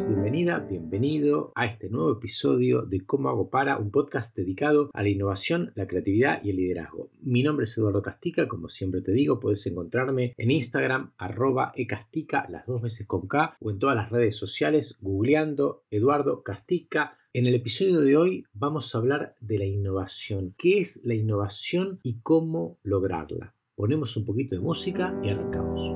Bienvenida, bienvenido a este nuevo episodio de Cómo hago para, un podcast dedicado a la innovación, la creatividad y el liderazgo. Mi nombre es Eduardo Castica, como siempre te digo, puedes encontrarme en Instagram, arroba ecastica, las dos veces con K, o en todas las redes sociales, googleando Eduardo Castica. En el episodio de hoy vamos a hablar de la innovación. ¿Qué es la innovación y cómo lograrla? Ponemos un poquito de música y arrancamos.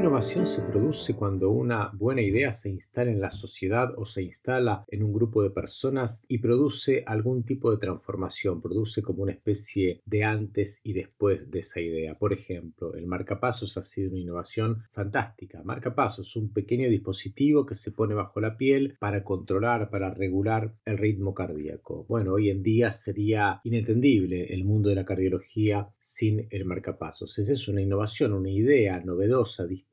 Innovación se produce cuando una buena idea se instala en la sociedad o se instala en un grupo de personas y produce algún tipo de transformación, produce como una especie de antes y después de esa idea. Por ejemplo, el marcapasos ha sido una innovación fantástica. Marcapasos, un pequeño dispositivo que se pone bajo la piel para controlar, para regular el ritmo cardíaco. Bueno, hoy en día sería inentendible el mundo de la cardiología sin el marcapasos. Esa es una innovación, una idea novedosa, distinta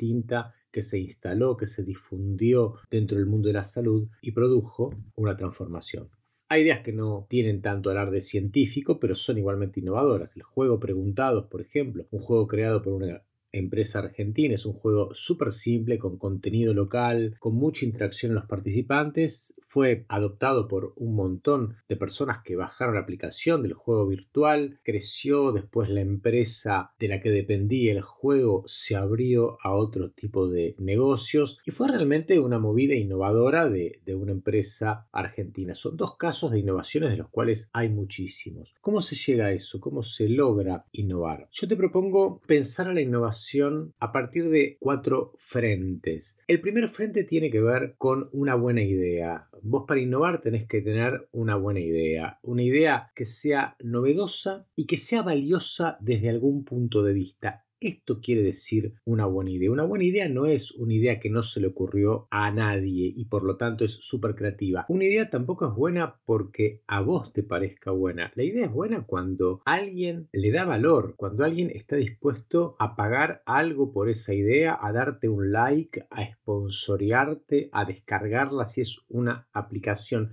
que se instaló, que se difundió dentro del mundo de la salud y produjo una transformación. Hay ideas que no tienen tanto alarde científico, pero son igualmente innovadoras. El juego Preguntados, por ejemplo, un juego creado por una empresa argentina. Es un juego súper simple, con contenido local, con mucha interacción en los participantes. Fue adoptado por un montón de personas que bajaron la aplicación del juego virtual. Creció después la empresa de la que dependía el juego, se abrió a otro tipo de negocios y fue realmente una movida innovadora de, de una empresa argentina. Son dos casos de innovaciones de los cuales hay muchísimos. ¿Cómo se llega a eso? ¿Cómo se logra innovar? Yo te propongo pensar a la innovación a partir de cuatro frentes. El primer frente tiene que ver con una buena idea. Vos para innovar tenés que tener una buena idea, una idea que sea novedosa y que sea valiosa desde algún punto de vista. Esto quiere decir una buena idea. Una buena idea no es una idea que no se le ocurrió a nadie y por lo tanto es súper creativa. Una idea tampoco es buena porque a vos te parezca buena. La idea es buena cuando alguien le da valor, cuando alguien está dispuesto a pagar algo por esa idea, a darte un like, a sponsorearte, a descargarla si es una aplicación.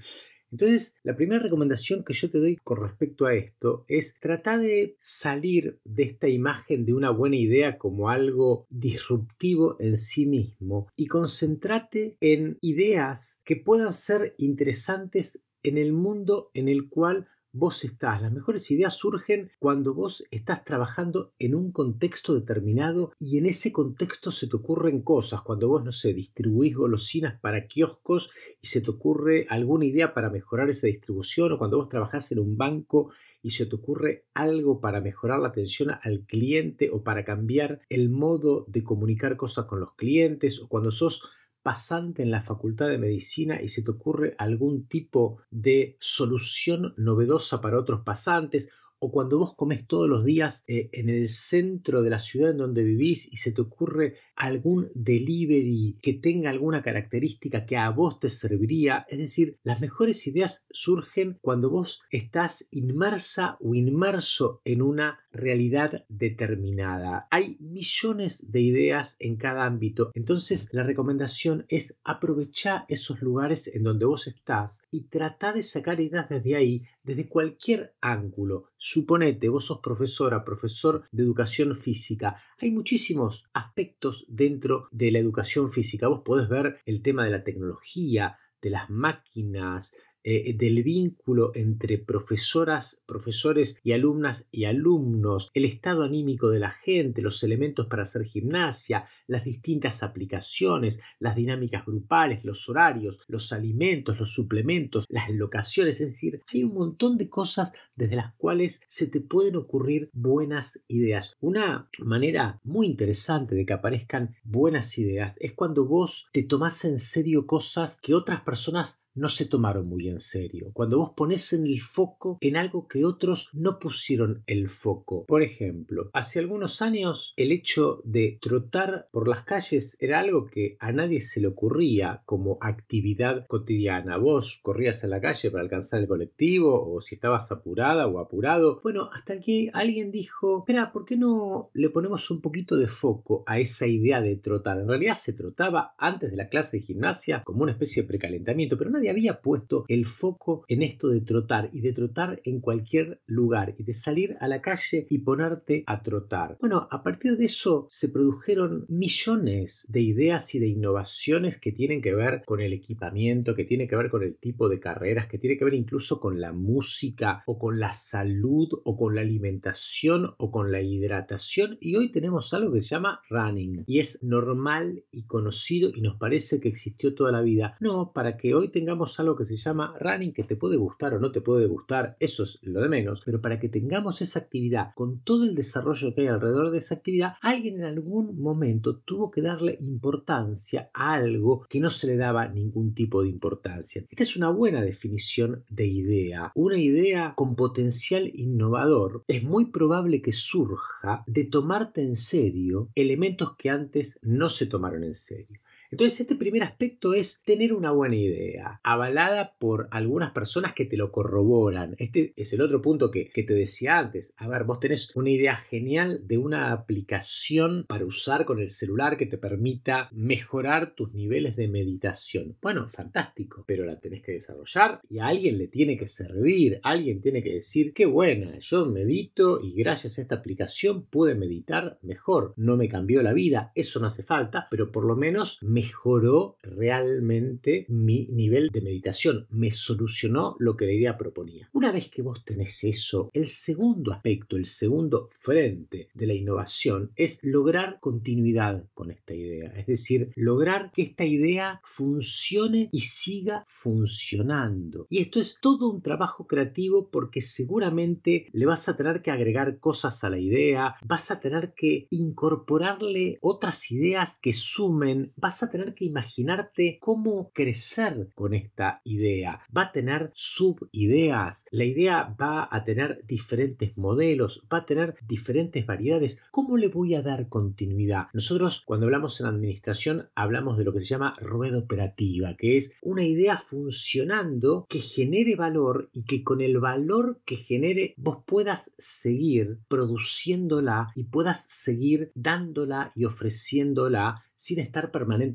Entonces, la primera recomendación que yo te doy con respecto a esto es tratar de salir de esta imagen de una buena idea como algo disruptivo en sí mismo y concéntrate en ideas que puedan ser interesantes en el mundo en el cual vos estás. Las mejores ideas surgen cuando vos estás trabajando en un contexto determinado y en ese contexto se te ocurren cosas. Cuando vos, no sé, distribuís golosinas para kioscos y se te ocurre alguna idea para mejorar esa distribución o cuando vos trabajás en un banco y se te ocurre algo para mejorar la atención al cliente o para cambiar el modo de comunicar cosas con los clientes o cuando sos pasante en la Facultad de Medicina y se te ocurre algún tipo de solución novedosa para otros pasantes o cuando vos comes todos los días eh, en el centro de la ciudad en donde vivís y se te ocurre algún delivery que tenga alguna característica que a vos te serviría. Es decir, las mejores ideas surgen cuando vos estás inmersa o inmerso en una realidad determinada. Hay millones de ideas en cada ámbito. Entonces la recomendación es aprovechar esos lugares en donde vos estás y tratar de sacar ideas desde ahí, desde cualquier ángulo. Suponete, vos sos profesora, profesor de educación física. Hay muchísimos aspectos dentro de la educación física. Vos podés ver el tema de la tecnología, de las máquinas, eh, del vínculo entre profesoras, profesores y alumnas y alumnos, el estado anímico de la gente, los elementos para hacer gimnasia, las distintas aplicaciones, las dinámicas grupales, los horarios, los alimentos, los suplementos, las locaciones, es decir, hay un montón de cosas desde las cuales se te pueden ocurrir buenas ideas. Una manera muy interesante de que aparezcan buenas ideas es cuando vos te tomás en serio cosas que otras personas no se tomaron muy en serio. Cuando vos pones en el foco en algo que otros no pusieron el foco. Por ejemplo, hace algunos años el hecho de trotar por las calles era algo que a nadie se le ocurría como actividad cotidiana. Vos corrías a la calle para alcanzar el colectivo o si estabas apurada o apurado. Bueno, hasta que alguien dijo, espera, ¿por qué no le ponemos un poquito de foco a esa idea de trotar? En realidad se trotaba antes de la clase de gimnasia como una especie de precalentamiento, pero nadie nadie había puesto el foco en esto de trotar y de trotar en cualquier lugar y de salir a la calle y ponerte a trotar. Bueno, a partir de eso se produjeron millones de ideas y de innovaciones que tienen que ver con el equipamiento, que tienen que ver con el tipo de carreras, que tiene que ver incluso con la música o con la salud o con la alimentación o con la hidratación y hoy tenemos algo que se llama running y es normal y conocido y nos parece que existió toda la vida. No, para que hoy tengamos algo que se llama running que te puede gustar o no te puede gustar, eso es lo de menos, pero para que tengamos esa actividad con todo el desarrollo que hay alrededor de esa actividad, alguien en algún momento tuvo que darle importancia a algo que no se le daba ningún tipo de importancia. Esta es una buena definición de idea. Una idea con potencial innovador es muy probable que surja de tomarte en serio elementos que antes no se tomaron en serio. Entonces, este primer aspecto es tener una buena idea, avalada por algunas personas que te lo corroboran. Este es el otro punto que, te decía antes. A ver, vos tenés una idea genial de una aplicación para usar con el celular que te permita mejorar tus niveles de meditación. Bueno, fantástico, pero la tenés que desarrollar y a alguien le tiene que servir, alguien tiene que decir, qué buena, yo medito y gracias a esta aplicación pude meditar mejor. No me cambió la vida, eso no hace falta, pero por lo menos me mejoró realmente mi nivel de meditación, me solucionó lo que la idea proponía. Una vez que vos tenés eso, el segundo aspecto, el segundo frente de la innovación es lograr continuidad con esta idea, es decir, lograr que esta idea funcione y siga funcionando. Y esto es todo un trabajo creativo porque seguramente le vas a tener que agregar cosas a la idea, vas a tener que incorporarle otras ideas que sumen, vas a tener que imaginarte cómo crecer con esta idea. Va a tener subideas, la idea va a tener diferentes modelos, va a tener diferentes variedades. ¿Cómo le voy a dar continuidad? Nosotros cuando hablamos en administración hablamos de lo que se llama rueda operativa, que es una idea funcionando que genere valor y que con el valor que genere vos puedas seguir produciéndola y puedas seguir dándola y ofreciéndola sin estar permanentemente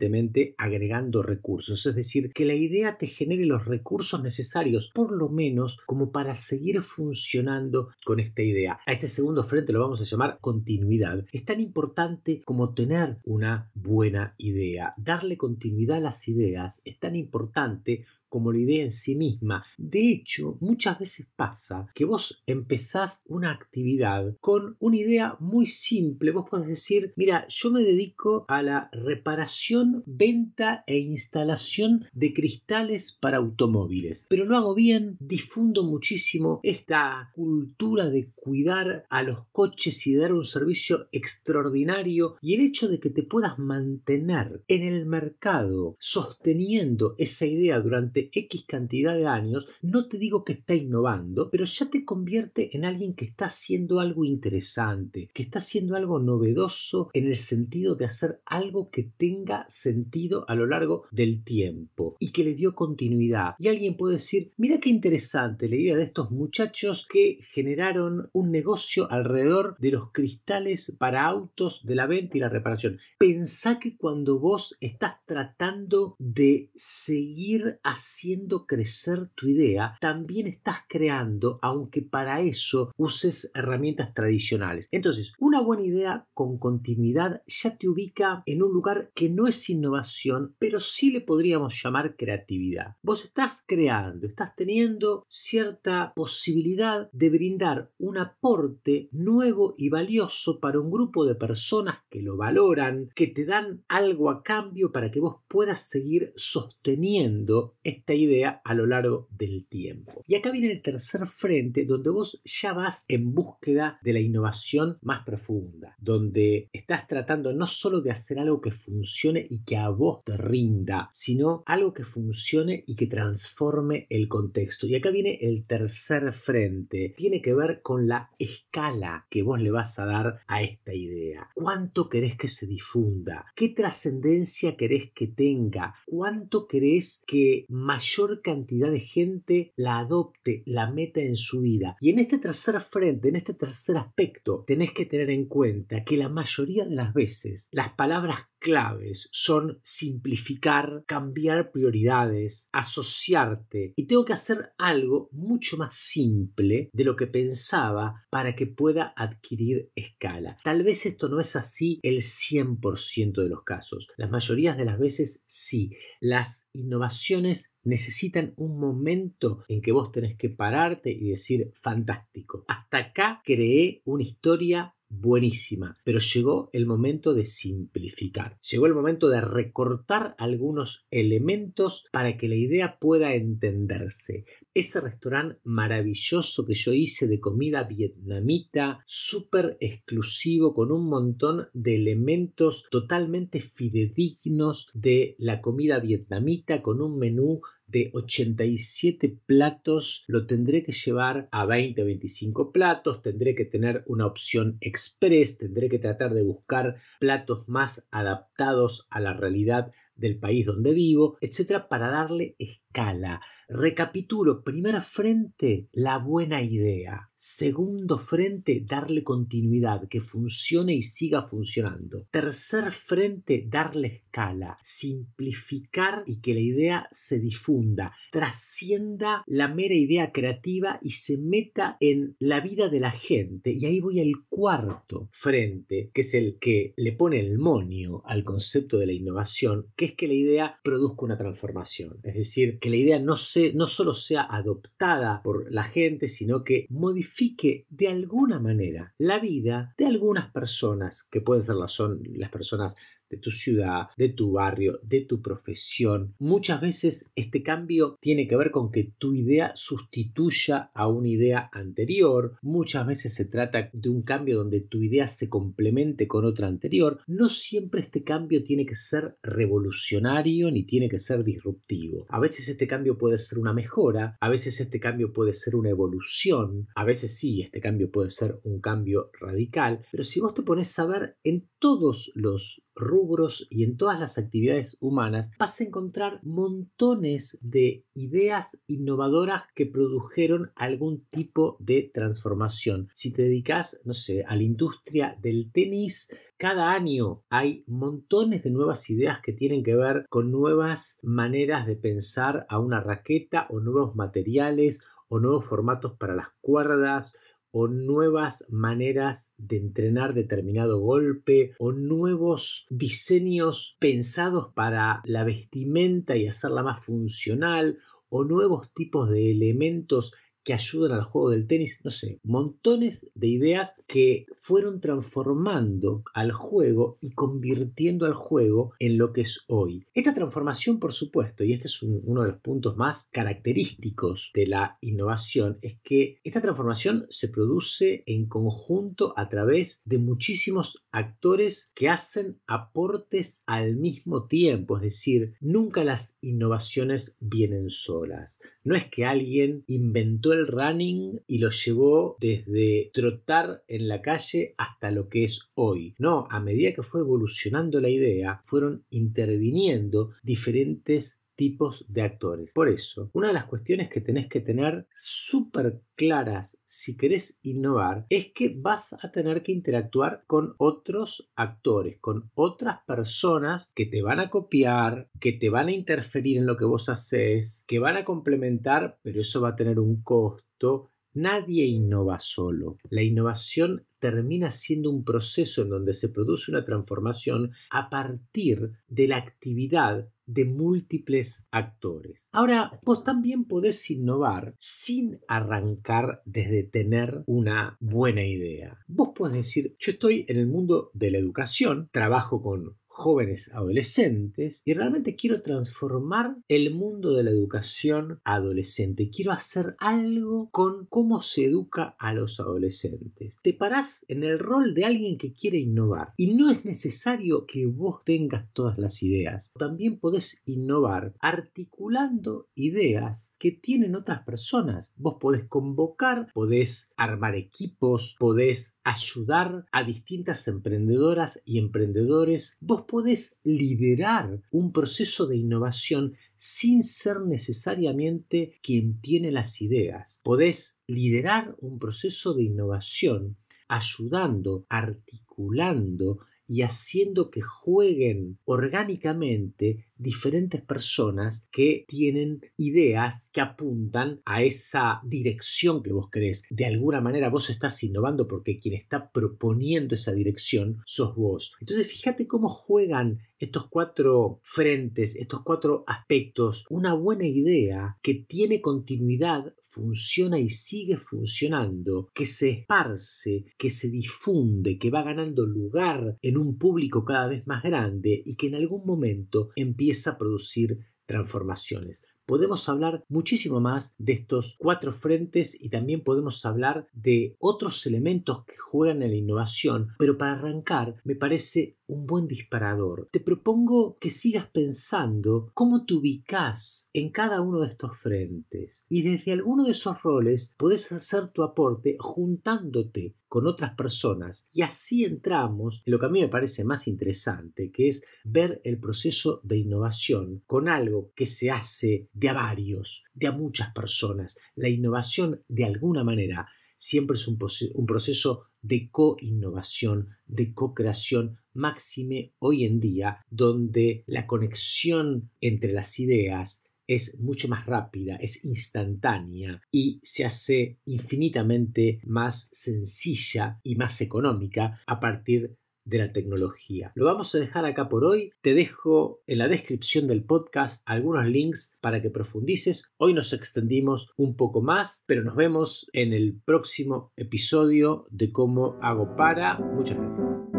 agregando recursos. Es decir, que la idea te genere los recursos necesarios, por lo menos como para seguir funcionando con esta idea. A este segundo frente lo vamos a llamar continuidad. Es tan importante como tener una buena idea. Darle continuidad a las ideas es tan importante como la idea en sí misma. De hecho, muchas veces pasa que vos empezás una actividad con una idea muy simple. Vos podés decir, mira, yo me dedico a la reparación, venta e instalación de cristales para automóviles. Pero lo hago bien, difundo muchísimo esta cultura de cuidar a los coches y dar un servicio extraordinario y el hecho de que te puedas mantener en el mercado sosteniendo esa idea durante X cantidad de años, no te digo que está innovando, pero ya te convierte en alguien que está haciendo algo interesante, que está haciendo algo novedoso en el sentido de hacer algo que tenga sentido a lo largo del tiempo y que le dio continuidad. Y alguien puede decir, mira qué interesante la idea de estos muchachos que generaron un negocio alrededor de los cristales para autos de la venta y la reparación. Pensá que cuando vos estás tratando de seguir haciendo crecer tu idea, también estás creando, aunque para eso uses herramientas tradicionales. Entonces, una buena idea con continuidad ya te ubica en un lugar que no es innovación, pero sí le podríamos llamar creatividad. Vos estás creando, estás teniendo cierta posibilidad de brindar un aporte nuevo y valioso para un grupo de personas que lo valoran, que te dan algo a cambio para que vos puedas seguir sosteniendo esta idea a lo largo del tiempo. Y acá viene el tercer frente donde vos ya vas en búsqueda de la innovación más profunda, donde estás tratando no solo de hacer algo que funcione y que a vos te rinda, sino algo que funcione y que transforme el contexto. Y acá viene el tercer frente, tiene que ver con la escala que vos le vas a dar a esta idea. ¿Cuánto querés que se difunda? ¿Qué trascendencia querés que tenga? ¿Cuánto querés que mayor cantidad de gente la adopte, la meta en su vida. Y en este tercer frente, en este tercer aspecto, tenés que tener en cuenta que la mayoría de las veces las palabras claves son simplificar, cambiar prioridades, asociarte y tengo que hacer algo mucho más simple de lo que pensaba para que pueda adquirir escala. Tal vez esto no es así el 100% de los casos. Las mayorías de las veces sí. Las innovaciones necesitan un momento en que vos tenés que pararte y decir fantástico. Hasta acá creé una historia buenísima, pero llegó el momento de simplificar, llegó el momento de recortar algunos elementos para que la idea pueda entenderse. Ese restaurante maravilloso que yo hice de comida vietnamita, súper exclusivo, con un montón de elementos totalmente fidedignos de la comida vietnamita, con un menú de 87 platos lo tendré que llevar a 20 o 25 platos, tendré que tener una opción express, tendré que tratar de buscar platos más adaptados a la realidad del país donde vivo, etcétera, para darle escala. Recapitulo, primer frente, la buena idea. Segundo frente, darle continuidad, que funcione y siga funcionando. Tercer frente, darle escala, simplificar y que la idea se difunda, trascienda la mera idea creativa y se meta en la vida de la gente. Y ahí voy al cuarto frente, que es el que le pone el monio al concepto de la innovación, que es que la idea produzca una transformación. Es decir, que la idea no, se, no solo sea adoptada por la gente, sino que modifique de alguna manera la vida de algunas personas, que pueden ser las, son las personas de tu ciudad, de tu barrio, de tu profesión. Muchas veces este cambio tiene que ver con que tu idea sustituya a una idea anterior. Muchas veces se trata de un cambio donde tu idea se complemente con otra anterior. No siempre este cambio tiene que ser revolucionario ni tiene que ser disruptivo. A veces este cambio puede ser una mejora, a veces este cambio puede ser una evolución, a veces sí, este cambio puede ser un cambio radical, pero si vos te pones a ver en todos los rubros y en todas las actividades humanas vas a encontrar montones de ideas innovadoras que produjeron algún tipo de transformación. Si te dedicas, no sé, a la industria del tenis, cada año hay montones de nuevas ideas que tienen que ver con nuevas maneras de pensar a una raqueta o nuevos materiales o nuevos formatos para las cuerdas o nuevas maneras de entrenar determinado golpe o nuevos diseños pensados para la vestimenta y hacerla más funcional o nuevos tipos de elementos que ayudan al juego del tenis, no sé, montones de ideas que fueron transformando al juego y convirtiendo al juego en lo que es hoy. Esta transformación, por supuesto, y este es uno de los puntos más característicos de la innovación, es que esta transformación se produce en conjunto a través de muchísimos actores que hacen aportes al mismo tiempo, es decir, nunca las innovaciones vienen solas. No es que alguien inventó el running y lo llevó desde trotar en la calle hasta lo que es hoy. No, a medida que fue evolucionando la idea, fueron interviniendo diferentes tipos de actores. Por eso, una de las cuestiones que tenés que tener súper claras si querés innovar es que vas a tener que interactuar con otros actores, con otras personas que te van a copiar, que te van a interferir en lo que vos haces, que van a complementar, pero eso va a tener un costo Nadie innova solo. La innovación termina siendo un proceso en donde se produce una transformación a partir de la actividad de múltiples actores. Ahora, vos también podés innovar sin arrancar desde tener una buena idea. Vos podés decir, yo estoy en el mundo de la educación, trabajo con jóvenes adolescentes y realmente quiero transformar el mundo de la educación adolescente. Quiero hacer algo con cómo se educa a los adolescentes. Te parás en el rol de alguien que quiere innovar y no es necesario que vos tengas todas las ideas. También podés innovar articulando ideas que tienen otras personas. Vos podés convocar, podés armar equipos, podés ayudar a distintas emprendedoras y emprendedores. Podés liderar un proceso de innovación sin ser necesariamente quien tiene las ideas. Podés liderar un proceso de innovación ayudando, articulando y haciendo que jueguen orgánicamente diferentes personas que tienen ideas que apuntan a esa dirección que vos querés. De alguna manera vos estás innovando porque quien está proponiendo esa dirección sos vos. Entonces fíjate cómo juegan estos cuatro frentes, estos cuatro aspectos, una buena idea que tiene continuidad, funciona y sigue funcionando, que se esparce, que se difunde, que va ganando lugar en un público cada vez más grande y que en algún momento empieza a producir transformaciones. Podemos hablar muchísimo más de estos cuatro frentes y también podemos hablar de otros elementos que juegan en la innovación, pero para arrancar me parece un buen disparador. Te propongo que sigas pensando cómo te ubicas en cada uno de estos frentes y desde alguno de esos roles puedes hacer tu aporte juntándote con otras personas y así entramos en lo que a mí me parece más interesante, que es ver el proceso de innovación con algo que se hace de a varios, de a muchas personas. La innovación de alguna manera siempre es un proceso de co-innovación, de co-creación, máxime hoy en día, donde la conexión entre las ideas es mucho más rápida, es instantánea y se hace infinitamente más sencilla y más económica a partir de la tecnología. Lo vamos a dejar acá por hoy. Te dejo en la descripción del podcast algunos links para que profundices. Hoy nos extendimos un poco más, pero nos vemos en el próximo episodio de cómo hago para. Muchas gracias.